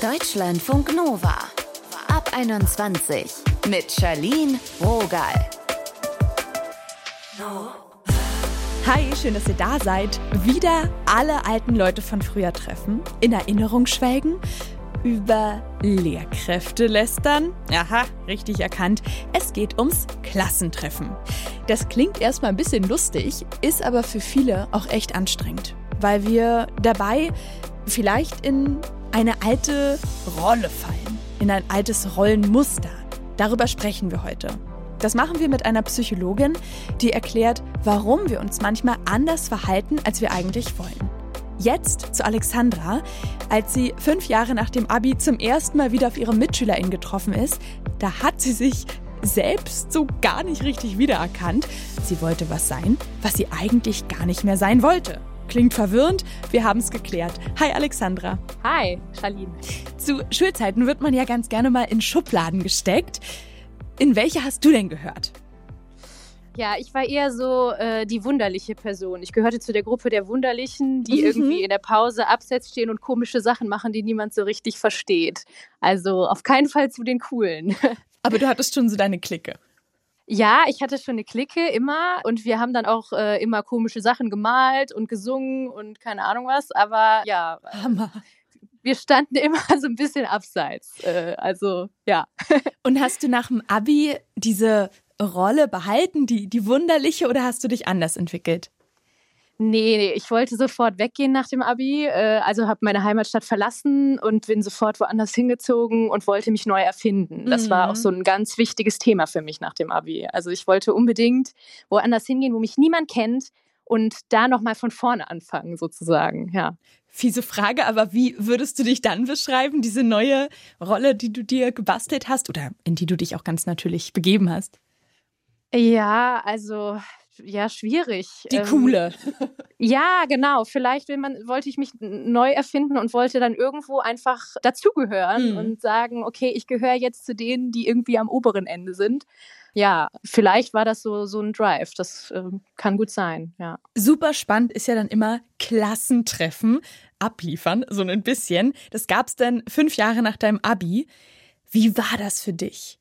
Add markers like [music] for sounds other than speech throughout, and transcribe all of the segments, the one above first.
Deutschlandfunk Nova. Ab 21 mit Charlene Rogal. Hi, schön, dass ihr da seid. Wieder alle alten Leute von früher treffen, in Erinnerung schwelgen, über Lehrkräfte lästern. Aha, richtig erkannt. Es geht ums Klassentreffen. Das klingt erstmal ein bisschen lustig, ist aber für viele auch echt anstrengend, weil wir dabei vielleicht in eine alte Rolle fallen, in ein altes Rollenmuster. Darüber sprechen wir heute. Das machen wir mit einer Psychologin, die erklärt, warum wir uns manchmal anders verhalten, als wir eigentlich wollen. Jetzt zu Alexandra. Als sie fünf Jahre nach dem Abi zum ersten Mal wieder auf ihre MitschülerInnen getroffen ist, da hat sie sich selbst so gar nicht richtig wiedererkannt. Sie wollte was sein, was sie eigentlich gar nicht mehr sein wollte. Klingt verwirrend, wir haben es geklärt. Hi Alexandra. Hi, Charlene. Zu Schulzeiten wird man ja ganz gerne mal in Schubladen gesteckt. In welche hast du denn gehört? Ja, ich war eher so äh, die wunderliche Person. Ich gehörte zu der Gruppe der Wunderlichen, die mhm. irgendwie in der Pause abseits stehen und komische Sachen machen, die niemand so richtig versteht. Also auf keinen Fall zu den Coolen. [laughs] Aber du hattest schon so deine Clique. Ja, ich hatte schon eine Clique immer und wir haben dann auch äh, immer komische Sachen gemalt und gesungen und keine Ahnung was. Aber ja, Hammer. wir standen [laughs] immer so ein bisschen abseits. Äh, also ja. [laughs] Und hast du nach dem Abi diese Rolle behalten, die, die wunderliche, oder hast du dich anders entwickelt? Nee, nee, ich wollte sofort weggehen nach dem Abi. Äh, also habe meine Heimatstadt verlassen und bin sofort woanders hingezogen und wollte mich neu erfinden. Das mhm. war auch mhm. so ein ganz wichtiges Thema für mich nach dem Abi. Also ich wollte unbedingt woanders hingehen, wo mich niemand kennt und da nochmal von vorne anfangen, sozusagen, ja. Fiese Frage, aber wie würdest du dich dann beschreiben, diese neue Rolle, die du dir gebastelt hast oder in die du dich auch ganz natürlich begeben hast? Ja, also ja, schwierig. Die ähm, coole. Ja, genau. Vielleicht will man, wollte ich mich neu erfinden und wollte dann irgendwo einfach dazugehören mhm. und sagen, okay, ich gehöre jetzt zu denen, die irgendwie am oberen Ende sind. Ja, vielleicht war das so, so ein Drive. Das äh, kann gut sein, ja. Super spannend ist ja dann immer Klassentreffen, abliefern, so ein bisschen. Das gab es dann fünf Jahre nach deinem Abi. Wie war das für dich?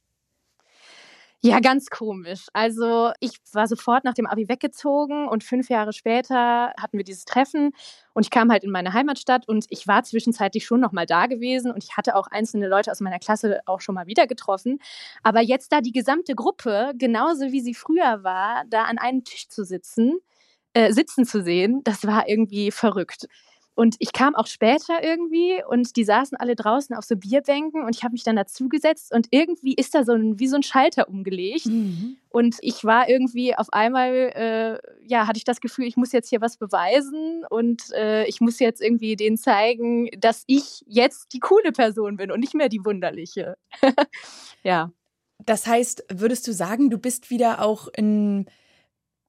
Ja, ganz komisch. Also ich war sofort nach dem Abi weggezogen und fünf Jahre später hatten wir dieses Treffen und ich kam halt in meine Heimatstadt und ich war zwischenzeitlich schon noch mal da gewesen und ich hatte auch einzelne Leute aus meiner Klasse auch schon mal wieder getroffen. Aber jetzt da die gesamte Gruppe, genauso wie sie früher war, da an einem Tisch zu sitzen, äh, sitzen zu sehen, das war irgendwie verrückt. Und ich kam auch später irgendwie und die saßen alle draußen auf so Bierbänken und ich habe mich dann dazugesetzt und irgendwie ist da so ein, wie so ein Schalter umgelegt. Mhm. Und ich war irgendwie auf einmal, äh, ja, hatte ich das Gefühl, ich muss jetzt hier was beweisen und äh, ich muss jetzt irgendwie denen zeigen, dass ich jetzt die coole Person bin und nicht mehr die wunderliche. [laughs] ja. Das heißt, würdest du sagen, du bist wieder auch in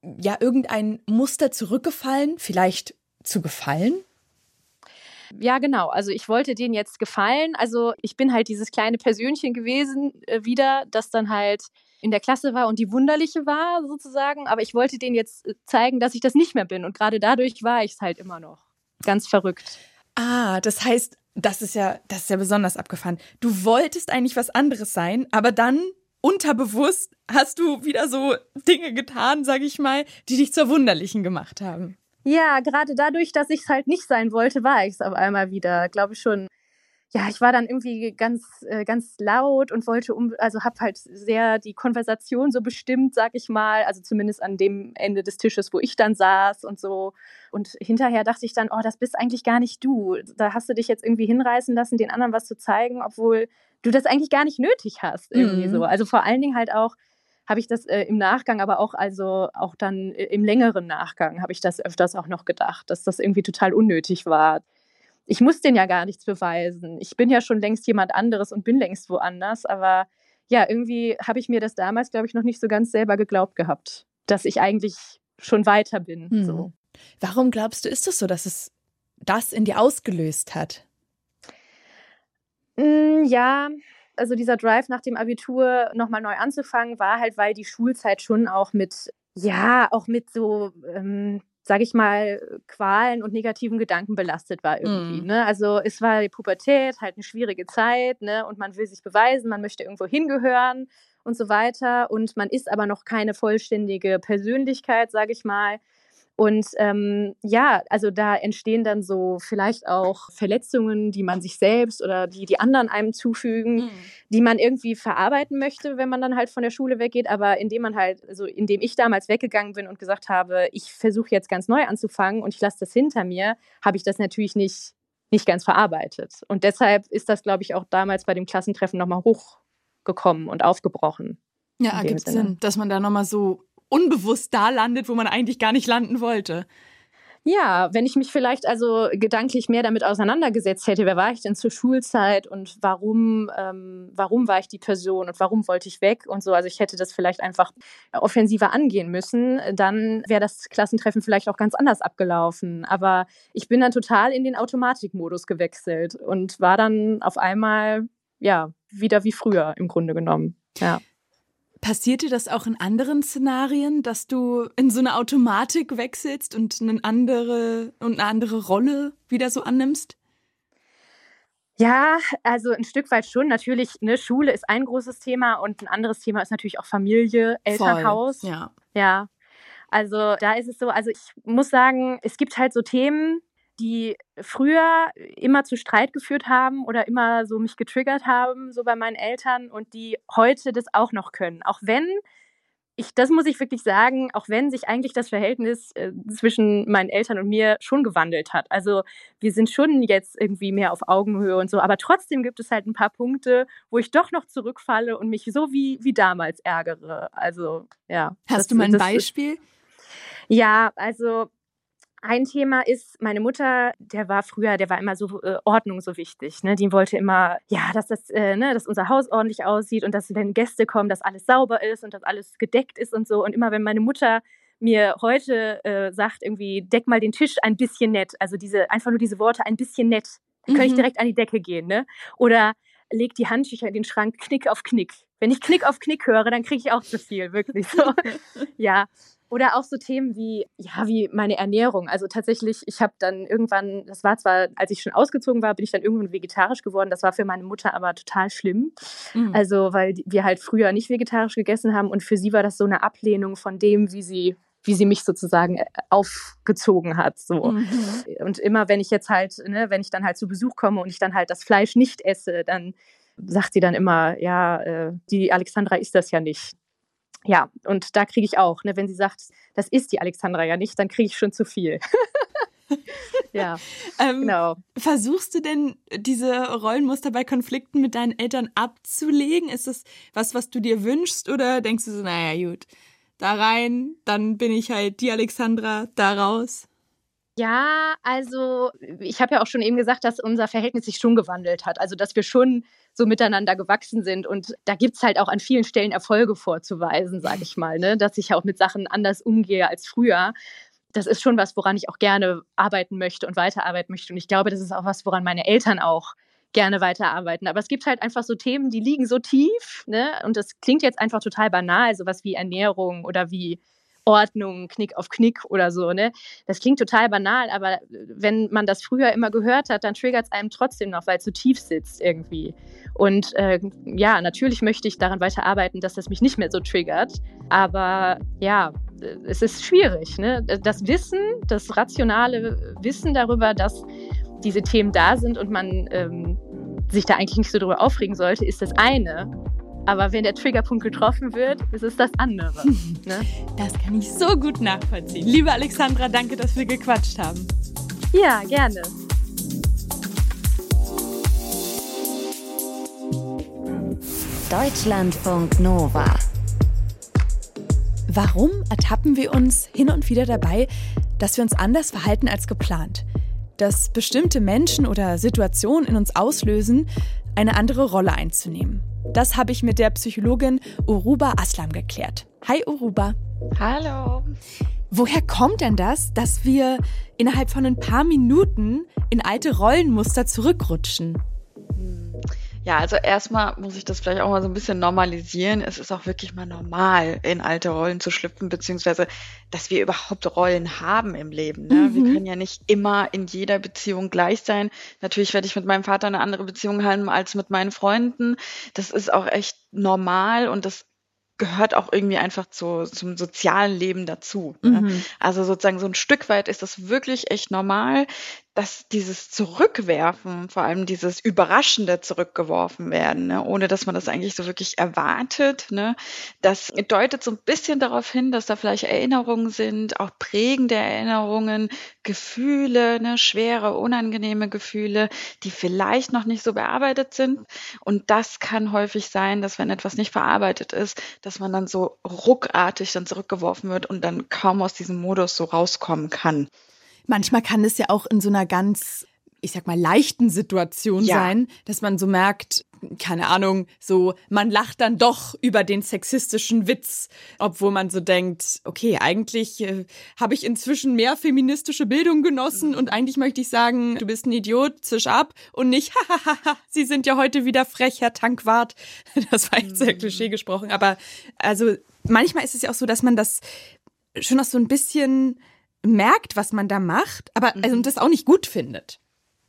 ja irgendein Muster zurückgefallen, vielleicht zu gefallen? Ja, genau. Also ich wollte denen jetzt gefallen. Also ich bin halt dieses kleine Persönchen gewesen äh, wieder, das dann halt in der Klasse war und die wunderliche war sozusagen. Aber ich wollte denen jetzt äh, zeigen, dass ich das nicht mehr bin. Und gerade dadurch war ich es halt immer noch. Ganz verrückt. Ah, das heißt, das ist ja, das ist ja besonders abgefahren. Du wolltest eigentlich was anderes sein, aber dann unterbewusst hast du wieder so Dinge getan, sag ich mal, die dich zur Wunderlichen gemacht haben. Ja, gerade dadurch, dass ich es halt nicht sein wollte, war ich es auf einmal wieder, glaube ich schon. Ja, ich war dann irgendwie ganz, äh, ganz laut und wollte um, also habe halt sehr die Konversation so bestimmt, sag ich mal, also zumindest an dem Ende des Tisches, wo ich dann saß und so. Und hinterher dachte ich dann, oh, das bist eigentlich gar nicht du. Da hast du dich jetzt irgendwie hinreißen lassen, den anderen was zu zeigen, obwohl du das eigentlich gar nicht nötig hast, irgendwie mhm. so. Also vor allen Dingen halt auch, habe ich das äh, im Nachgang, aber auch also auch dann äh, im längeren Nachgang habe ich das öfters auch noch gedacht, dass das irgendwie total unnötig war. Ich muss den ja gar nichts beweisen. Ich bin ja schon längst jemand anderes und bin längst woanders, aber ja, irgendwie habe ich mir das damals, glaube ich, noch nicht so ganz selber geglaubt gehabt, dass ich eigentlich schon weiter bin. Hm. So. Warum glaubst du, ist es so, dass es das in dir ausgelöst hat? Mm, ja, also dieser Drive nach dem Abitur nochmal neu anzufangen, war halt, weil die Schulzeit schon auch mit, ja, auch mit so, ähm, sage ich mal, Qualen und negativen Gedanken belastet war irgendwie. Mm. Ne? Also es war die Pubertät, halt eine schwierige Zeit, ne? Und man will sich beweisen, man möchte irgendwo hingehören und so weiter. Und man ist aber noch keine vollständige Persönlichkeit, sage ich mal. Und ähm, ja, also da entstehen dann so vielleicht auch Verletzungen, die man sich selbst oder die die anderen einem zufügen, mhm. die man irgendwie verarbeiten möchte, wenn man dann halt von der Schule weggeht. Aber indem man halt, also indem ich damals weggegangen bin und gesagt habe, ich versuche jetzt ganz neu anzufangen und ich lasse das hinter mir, habe ich das natürlich nicht, nicht ganz verarbeitet. Und deshalb ist das, glaube ich, auch damals bei dem Klassentreffen nochmal hochgekommen und aufgebrochen. Ja, ergibt Sinn, dass man da nochmal so unbewusst da landet, wo man eigentlich gar nicht landen wollte. Ja, wenn ich mich vielleicht also gedanklich mehr damit auseinandergesetzt hätte, wer war ich denn zur Schulzeit und warum, ähm, warum war ich die Person und warum wollte ich weg und so. Also ich hätte das vielleicht einfach offensiver angehen müssen, dann wäre das Klassentreffen vielleicht auch ganz anders abgelaufen. Aber ich bin dann total in den Automatikmodus gewechselt und war dann auf einmal ja wieder wie früher im Grunde genommen. Ja. Passiert dir das auch in anderen Szenarien, dass du in so eine Automatik wechselst und eine andere und eine andere Rolle wieder so annimmst? Ja, also ein Stück weit schon. Natürlich, ne, Schule ist ein großes Thema und ein anderes Thema ist natürlich auch Familie, Elternhaus. Voll, ja. Ja. Also da ist es so, also ich muss sagen, es gibt halt so Themen, die früher immer zu Streit geführt haben oder immer so mich getriggert haben, so bei meinen Eltern und die heute das auch noch können. Auch wenn ich, das muss ich wirklich sagen, auch wenn sich eigentlich das Verhältnis äh, zwischen meinen Eltern und mir schon gewandelt hat. Also wir sind schon jetzt irgendwie mehr auf Augenhöhe und so, aber trotzdem gibt es halt ein paar Punkte, wo ich doch noch zurückfalle und mich so wie, wie damals ärgere. Also ja. Hast das, du mal ein Beispiel? Ja, also ein Thema ist, meine Mutter, der war früher, der war immer so äh, Ordnung so wichtig. Ne? Die wollte immer, ja, dass das, äh, ne, dass unser Haus ordentlich aussieht und dass, wenn Gäste kommen, dass alles sauber ist und dass alles gedeckt ist und so. Und immer wenn meine Mutter mir heute äh, sagt, irgendwie, deck mal den Tisch ein bisschen nett, also diese, einfach nur diese Worte, ein bisschen nett, dann kann mhm. ich direkt an die Decke gehen, ne? Oder leg die Handtücher in den Schrank, Knick auf Knick. Wenn ich Knick auf Knick höre, dann kriege ich auch zu viel, wirklich so. [laughs] ja. Oder auch so Themen wie, ja, wie meine Ernährung. Also tatsächlich, ich habe dann irgendwann, das war zwar, als ich schon ausgezogen war, bin ich dann irgendwann vegetarisch geworden. Das war für meine Mutter aber total schlimm. Mhm. Also, weil wir halt früher nicht vegetarisch gegessen haben und für sie war das so eine Ablehnung von dem, wie sie wie sie mich sozusagen äh, aufgezogen hat. So. Mhm. Und immer wenn ich jetzt halt, ne, wenn ich dann halt zu Besuch komme und ich dann halt das Fleisch nicht esse, dann sagt sie dann immer, ja, äh, die Alexandra isst das ja nicht ja, und da kriege ich auch, ne, wenn sie sagt, das ist die Alexandra ja nicht, dann kriege ich schon zu viel. [laughs] ja, [laughs] ähm, genau. Versuchst du denn diese Rollenmuster bei Konflikten mit deinen Eltern abzulegen? Ist das was, was du dir wünschst oder denkst du so, naja, gut, da rein, dann bin ich halt die Alexandra, da raus? Ja, also ich habe ja auch schon eben gesagt, dass unser Verhältnis sich schon gewandelt hat. Also dass wir schon so miteinander gewachsen sind. Und da gibt es halt auch an vielen Stellen Erfolge vorzuweisen, sage ich mal, ne? dass ich auch mit Sachen anders umgehe als früher. Das ist schon was, woran ich auch gerne arbeiten möchte und weiterarbeiten möchte. Und ich glaube, das ist auch was, woran meine Eltern auch gerne weiterarbeiten. Aber es gibt halt einfach so Themen, die liegen so tief. Ne? Und das klingt jetzt einfach total banal, sowas wie Ernährung oder wie Ordnung, Knick auf Knick oder so. Ne? Das klingt total banal, aber wenn man das früher immer gehört hat, dann triggert es einem trotzdem noch, weil es so tief sitzt irgendwie. Und äh, ja, natürlich möchte ich daran weiterarbeiten, dass das mich nicht mehr so triggert. Aber ja, es ist schwierig. Ne? Das Wissen, das rationale Wissen darüber, dass diese Themen da sind und man ähm, sich da eigentlich nicht so drüber aufregen sollte, ist das eine. Aber wenn der Triggerpunkt getroffen wird, ist es das andere. [laughs] ne? Das kann ich so gut nachvollziehen. Liebe Alexandra, danke, dass wir gequatscht haben. Ja, gerne. Deutschlandfunk Nova. Warum ertappen wir uns hin und wieder dabei, dass wir uns anders verhalten als geplant? Dass bestimmte Menschen oder Situationen in uns auslösen, eine andere Rolle einzunehmen. Das habe ich mit der Psychologin Uruba Aslam geklärt. Hi Uruba. Hallo. Woher kommt denn das, dass wir innerhalb von ein paar Minuten in alte Rollenmuster zurückrutschen? Ja, also erstmal muss ich das vielleicht auch mal so ein bisschen normalisieren. Es ist auch wirklich mal normal, in alte Rollen zu schlüpfen, beziehungsweise, dass wir überhaupt Rollen haben im Leben. Ne? Mhm. Wir können ja nicht immer in jeder Beziehung gleich sein. Natürlich werde ich mit meinem Vater eine andere Beziehung haben als mit meinen Freunden. Das ist auch echt normal und das gehört auch irgendwie einfach zu, zum sozialen Leben dazu. Ne? Mhm. Also sozusagen so ein Stück weit ist das wirklich echt normal, dass dieses Zurückwerfen, vor allem dieses überraschende Zurückgeworfen werden, ne, ohne dass man das eigentlich so wirklich erwartet, ne, das deutet so ein bisschen darauf hin, dass da vielleicht Erinnerungen sind, auch prägende Erinnerungen, Gefühle, ne, schwere, unangenehme Gefühle, die vielleicht noch nicht so bearbeitet sind. Und das kann häufig sein, dass wenn etwas nicht verarbeitet ist, dass man dann so ruckartig dann zurückgeworfen wird und dann kaum aus diesem Modus so rauskommen kann. Manchmal kann es ja auch in so einer ganz ich sag mal, leichten Situation ja. sein, dass man so merkt, keine Ahnung, so, man lacht dann doch über den sexistischen Witz, obwohl man so denkt, okay, eigentlich äh, habe ich inzwischen mehr feministische Bildung genossen und eigentlich möchte ich sagen, du bist ein Idiot, zisch ab und nicht, [laughs] hahaha, Sie sind ja heute wieder frech, Herr Tankwart. [laughs] Das war jetzt sehr mhm. klischee gesprochen, aber also manchmal ist es ja auch so, dass man das schon noch so ein bisschen merkt, was man da macht, aber also, mhm. das auch nicht gut findet.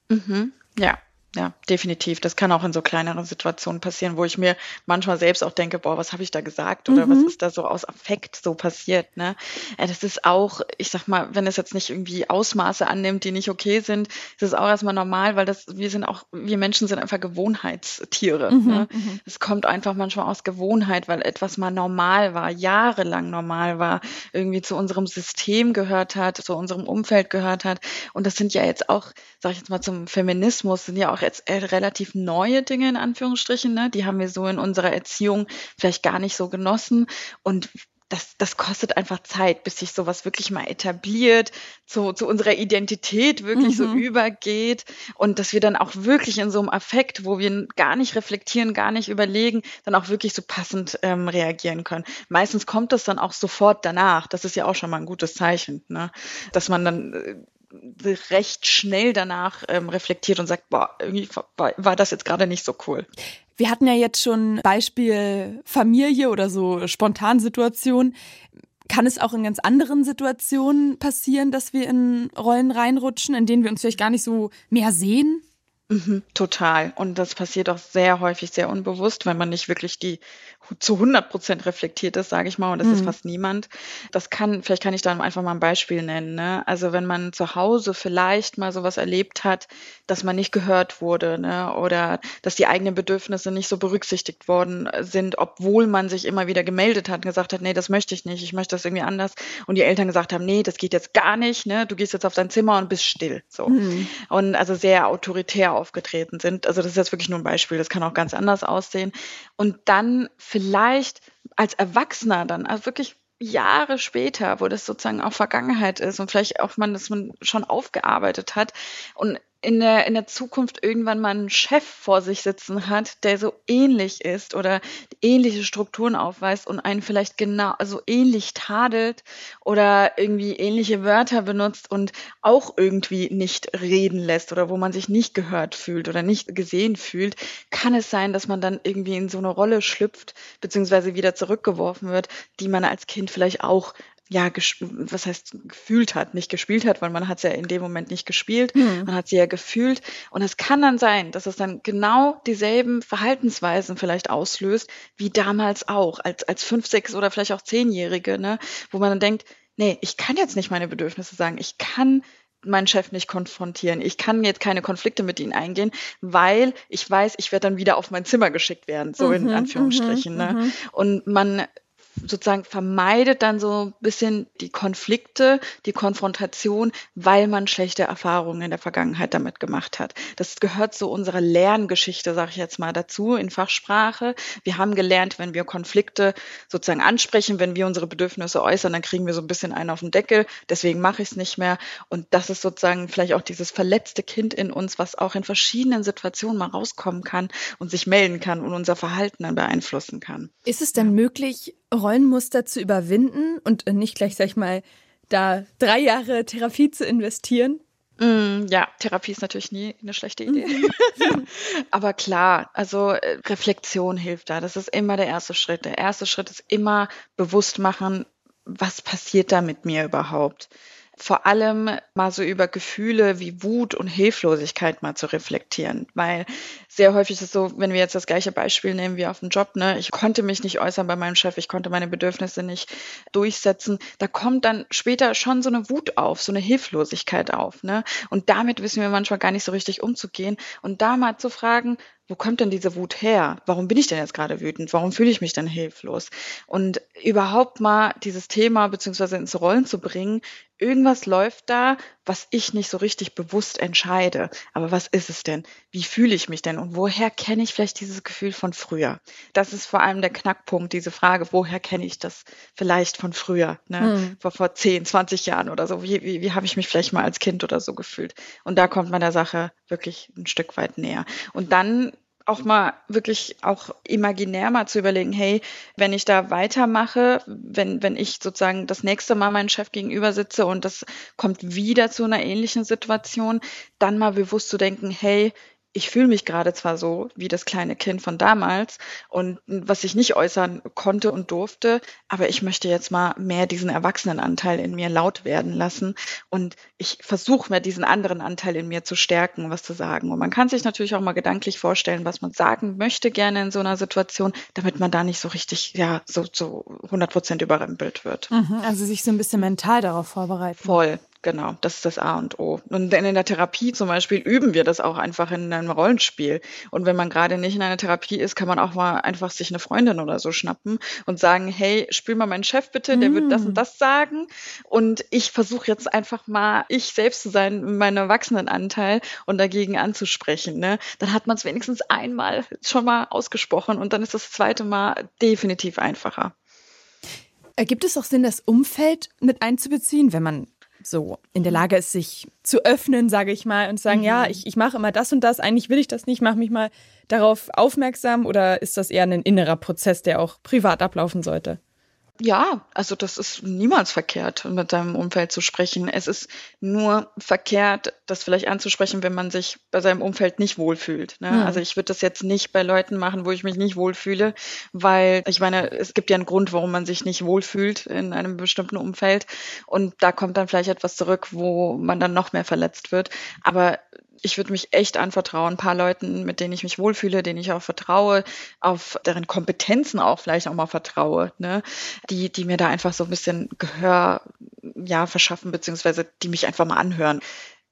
Mhm. Ja, ja, definitiv. Das kann auch in so kleineren Situationen passieren, wo ich mir manchmal selbst auch denke, boah, was habe ich da gesagt oder mhm. was ist da so aus Affekt so passiert, ne? Ja, das ist auch, ich sag mal, wenn es jetzt nicht irgendwie Ausmaße annimmt, die nicht okay sind, ist es auch erstmal normal, weil das, wir sind auch, wir Menschen sind einfach Gewohnheitstiere. Mhm, ne? Mhm. Es kommt einfach manchmal aus Gewohnheit, weil etwas mal normal war, jahrelang normal war, irgendwie zu unserem System gehört hat, zu unserem Umfeld gehört hat. Und das sind ja jetzt auch, sag ich jetzt mal, zum Feminismus sind ja auch jetzt äh, relativ neue Dinge in Anführungsstrichen, ne? Die haben wir so in unserer Erziehung vielleicht gar nicht so genossen. Und das, das kostet einfach Zeit, bis sich sowas wirklich mal etabliert, zu, zu unserer Identität wirklich mhm. so übergeht und dass wir dann auch wirklich in so einem Affekt, wo wir gar nicht reflektieren, gar nicht überlegen, dann auch wirklich so passend ähm, reagieren können. Meistens kommt das dann auch sofort danach. Das ist ja auch schon mal ein gutes Zeichen, ne? dass man dann äh, recht schnell danach ähm, reflektiert und sagt, boah, irgendwie war, war das jetzt gerade nicht so cool. Wir hatten ja jetzt schon Beispiel Familie oder so Spontansituation. Kann es auch in ganz anderen Situationen passieren, dass wir in Rollen reinrutschen, in denen wir uns vielleicht gar nicht so mehr sehen? Mhm, total. Und das passiert auch sehr häufig sehr unbewusst, wenn man nicht wirklich die zu 100 Prozent reflektiert ist, sage ich mal, und das mhm. ist fast niemand. Das kann, vielleicht kann ich da einfach mal ein Beispiel nennen. Ne? Also wenn man zu Hause vielleicht mal sowas erlebt hat, dass man nicht gehört wurde ne? oder dass die eigenen Bedürfnisse nicht so berücksichtigt worden sind, obwohl man sich immer wieder gemeldet hat und gesagt hat, nee, das möchte ich nicht, ich möchte das irgendwie anders. Und die Eltern gesagt haben, nee, das geht jetzt gar nicht, ne? du gehst jetzt auf dein Zimmer und bist still. So. Mhm. Und also sehr autoritär aufgetreten sind. Also das ist jetzt wirklich nur ein Beispiel, das kann auch ganz anders aussehen. Und dann vielleicht als Erwachsener dann, also wirklich Jahre später, wo das sozusagen auch Vergangenheit ist und vielleicht auch man das man schon aufgearbeitet hat und in der, in der Zukunft irgendwann mal einen Chef vor sich sitzen hat, der so ähnlich ist oder ähnliche Strukturen aufweist und einen vielleicht genau, also ähnlich tadelt oder irgendwie ähnliche Wörter benutzt und auch irgendwie nicht reden lässt oder wo man sich nicht gehört fühlt oder nicht gesehen fühlt, kann es sein, dass man dann irgendwie in so eine Rolle schlüpft, beziehungsweise wieder zurückgeworfen wird, die man als Kind vielleicht auch ja, was heißt gefühlt hat, nicht gespielt hat, weil man hat es ja in dem Moment nicht gespielt, mhm. man hat sie ja gefühlt. Und es kann dann sein, dass es dann genau dieselben Verhaltensweisen vielleicht auslöst, wie damals auch, als, als fünf, sechs oder vielleicht auch zehnjährige, ne, wo man dann denkt, nee, ich kann jetzt nicht meine Bedürfnisse sagen, ich kann meinen Chef nicht konfrontieren. Ich kann jetzt keine Konflikte mit ihnen eingehen, weil ich weiß, ich werde dann wieder auf mein Zimmer geschickt werden, so mhm, in Anführungsstrichen. Mhm, ne? Mhm. Und man sozusagen vermeidet dann so ein bisschen die Konflikte, die Konfrontation, weil man schlechte Erfahrungen in der Vergangenheit damit gemacht hat. Das gehört zu unserer Lerngeschichte, sage ich jetzt mal dazu, in Fachsprache. Wir haben gelernt, wenn wir Konflikte sozusagen ansprechen, wenn wir unsere Bedürfnisse äußern, dann kriegen wir so ein bisschen einen auf den Deckel. Deswegen mache ich es nicht mehr. Und das ist sozusagen vielleicht auch dieses verletzte Kind in uns, was auch in verschiedenen Situationen mal rauskommen kann und sich melden kann und unser Verhalten dann beeinflussen kann. Ist es denn möglich, Rollenmuster zu überwinden und nicht gleich, sag ich mal, da drei Jahre Therapie zu investieren? Mm, ja, Therapie ist natürlich nie eine schlechte Idee. [laughs] [laughs] Aber klar, also äh, Reflexion hilft da. Das ist immer der erste Schritt. Der erste Schritt ist immer bewusst machen, was passiert da mit mir überhaupt? Vor allem mal so über Gefühle wie Wut und Hilflosigkeit mal zu reflektieren. Weil sehr häufig ist es so, wenn wir jetzt das gleiche Beispiel nehmen wie auf dem Job, ne, ich konnte mich nicht äußern bei meinem Chef, ich konnte meine Bedürfnisse nicht durchsetzen. Da kommt dann später schon so eine Wut auf, so eine Hilflosigkeit auf, ne? Und damit wissen wir manchmal gar nicht so richtig umzugehen. Und da mal zu fragen, wo kommt denn diese Wut her? Warum bin ich denn jetzt gerade wütend? Warum fühle ich mich denn hilflos? Und überhaupt mal dieses Thema beziehungsweise ins Rollen zu bringen, irgendwas läuft da, was ich nicht so richtig bewusst entscheide. Aber was ist es denn? Wie fühle ich mich denn? Und woher kenne ich vielleicht dieses Gefühl von früher? Das ist vor allem der Knackpunkt, diese Frage, woher kenne ich das vielleicht von früher? Ne? Hm. Vor, vor 10, 20 Jahren oder so. Wie, wie, wie habe ich mich vielleicht mal als Kind oder so gefühlt? Und da kommt man der Sache wirklich ein Stück weit näher. Und dann auch mal wirklich auch imaginär mal zu überlegen, hey, wenn ich da weitermache, wenn, wenn ich sozusagen das nächste Mal meinen Chef gegenüber sitze und das kommt wieder zu einer ähnlichen Situation, dann mal bewusst zu denken, hey, ich fühle mich gerade zwar so wie das kleine Kind von damals und was ich nicht äußern konnte und durfte, aber ich möchte jetzt mal mehr diesen Erwachsenenanteil in mir laut werden lassen und ich versuche mehr diesen anderen Anteil in mir zu stärken, was zu sagen. Und man kann sich natürlich auch mal gedanklich vorstellen, was man sagen möchte gerne in so einer Situation, damit man da nicht so richtig, ja, so, so 100 Prozent überrempelt wird. Mhm, also sich so ein bisschen mental darauf vorbereiten. Voll, Genau, das ist das A und O. Und in der Therapie zum Beispiel üben wir das auch einfach in einem Rollenspiel. Und wenn man gerade nicht in einer Therapie ist, kann man auch mal einfach sich eine Freundin oder so schnappen und sagen, hey, spiel mal meinen Chef bitte, der mm. wird das und mm. das sagen. Und ich versuche jetzt einfach mal, ich selbst zu sein, meinen Erwachsenenanteil und dagegen anzusprechen. Ne? Dann hat man es wenigstens einmal schon mal ausgesprochen und dann ist das zweite Mal definitiv einfacher. Ergibt es auch Sinn, das Umfeld mit einzubeziehen, wenn man so in der Lage ist, sich zu öffnen, sage ich mal, und zu sagen, mhm. ja, ich, ich mache immer das und das, eigentlich will ich das nicht, mach mich mal darauf aufmerksam oder ist das eher ein innerer Prozess, der auch privat ablaufen sollte? Ja, also das ist niemals verkehrt, mit seinem Umfeld zu sprechen. Es ist nur verkehrt, das vielleicht anzusprechen, wenn man sich bei seinem Umfeld nicht wohlfühlt. Ne? Mhm. Also ich würde das jetzt nicht bei Leuten machen, wo ich mich nicht wohlfühle, weil ich meine, es gibt ja einen Grund, warum man sich nicht wohlfühlt in einem bestimmten Umfeld. Und da kommt dann vielleicht etwas zurück, wo man dann noch mehr verletzt wird. Aber ich würde mich echt anvertrauen, ein paar Leuten, mit denen ich mich wohlfühle, denen ich auch vertraue, auf deren Kompetenzen auch vielleicht auch mal vertraue, ne? die, die mir da einfach so ein bisschen Gehör ja, verschaffen, beziehungsweise die mich einfach mal anhören.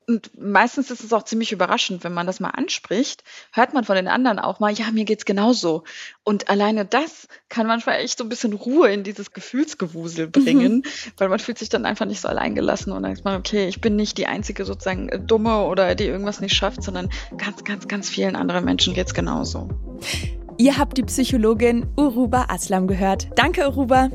Und meistens ist es auch ziemlich überraschend, wenn man das mal anspricht, hört man von den anderen auch mal, ja, mir geht's genauso. Und alleine das kann manchmal echt so ein bisschen Ruhe in dieses Gefühlsgewusel bringen, mhm. weil man fühlt sich dann einfach nicht so alleingelassen und dann ist man, okay, ich bin nicht die einzige sozusagen äh, Dumme oder die irgendwas nicht schafft, sondern ganz, ganz, ganz vielen anderen Menschen geht's genauso. Ihr habt die Psychologin Uruba Aslam gehört. Danke, Uruba.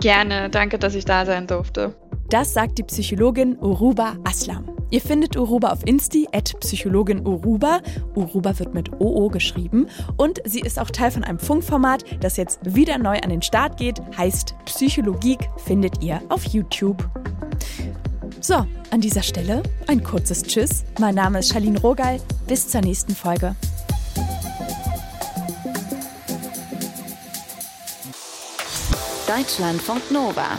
Gerne, danke, dass ich da sein durfte. Das sagt die Psychologin Uruba Aslam. Ihr findet Uruba auf Insti, at Psychologin Uruba. Uruba wird mit OO geschrieben. Und sie ist auch Teil von einem Funkformat, das jetzt wieder neu an den Start geht, heißt Psychologie, findet ihr auf YouTube. So, an dieser Stelle ein kurzes Tschüss. Mein Name ist Charlene Rogal. Bis zur nächsten Folge. Deutschlandfunk Nova